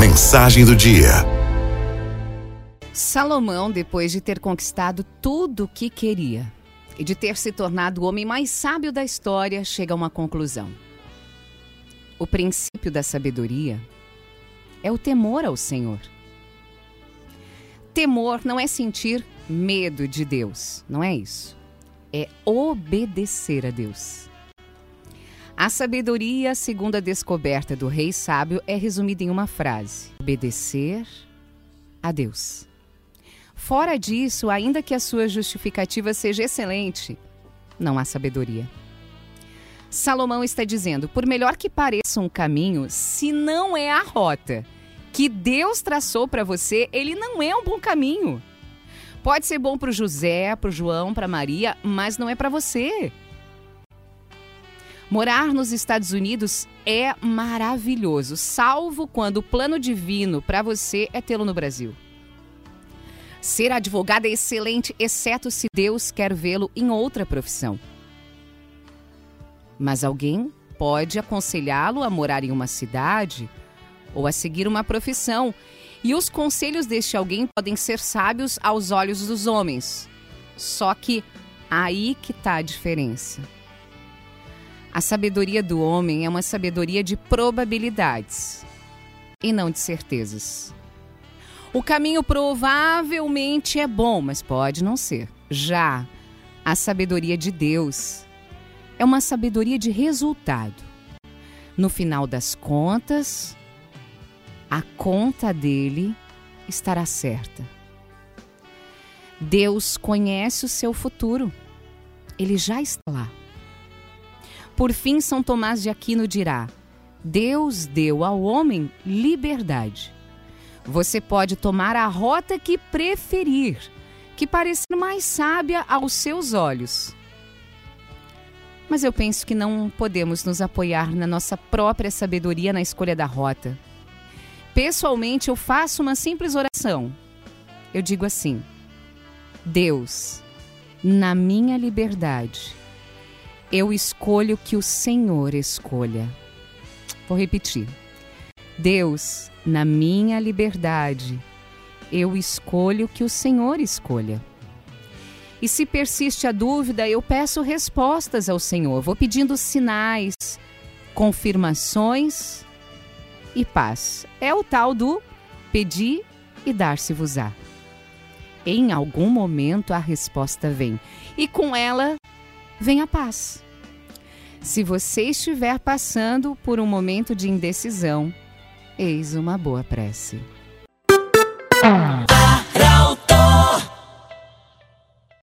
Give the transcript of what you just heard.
Mensagem do dia. Salomão, depois de ter conquistado tudo o que queria e de ter se tornado o homem mais sábio da história, chega a uma conclusão. O princípio da sabedoria é o temor ao Senhor. Temor não é sentir medo de Deus, não é isso. É obedecer a Deus. A sabedoria, segundo a descoberta do rei sábio, é resumida em uma frase: obedecer a Deus. Fora disso, ainda que a sua justificativa seja excelente, não há sabedoria. Salomão está dizendo: por melhor que pareça um caminho, se não é a rota que Deus traçou para você, ele não é um bom caminho. Pode ser bom para o José, para o João, para Maria, mas não é para você. Morar nos Estados Unidos é maravilhoso, salvo quando o plano divino para você é tê-lo no Brasil. Ser advogado é excelente, exceto se Deus quer vê-lo em outra profissão. Mas alguém pode aconselhá-lo a morar em uma cidade ou a seguir uma profissão, e os conselhos deste alguém podem ser sábios aos olhos dos homens. Só que aí que está a diferença. A sabedoria do homem é uma sabedoria de probabilidades e não de certezas. O caminho provavelmente é bom, mas pode não ser. Já a sabedoria de Deus é uma sabedoria de resultado. No final das contas, a conta dele estará certa. Deus conhece o seu futuro. Ele já está lá. Por fim, São Tomás de Aquino dirá: Deus deu ao homem liberdade. Você pode tomar a rota que preferir, que parecer mais sábia aos seus olhos. Mas eu penso que não podemos nos apoiar na nossa própria sabedoria na escolha da rota. Pessoalmente, eu faço uma simples oração. Eu digo assim: Deus, na minha liberdade, eu escolho que o Senhor escolha. Vou repetir. Deus, na minha liberdade, eu escolho que o Senhor escolha. E se persiste a dúvida, eu peço respostas ao Senhor. Vou pedindo sinais, confirmações e paz. É o tal do pedir e dar-se-vos-á. Em algum momento a resposta vem, e com ela vem a paz. Se você estiver passando por um momento de indecisão, eis uma boa prece.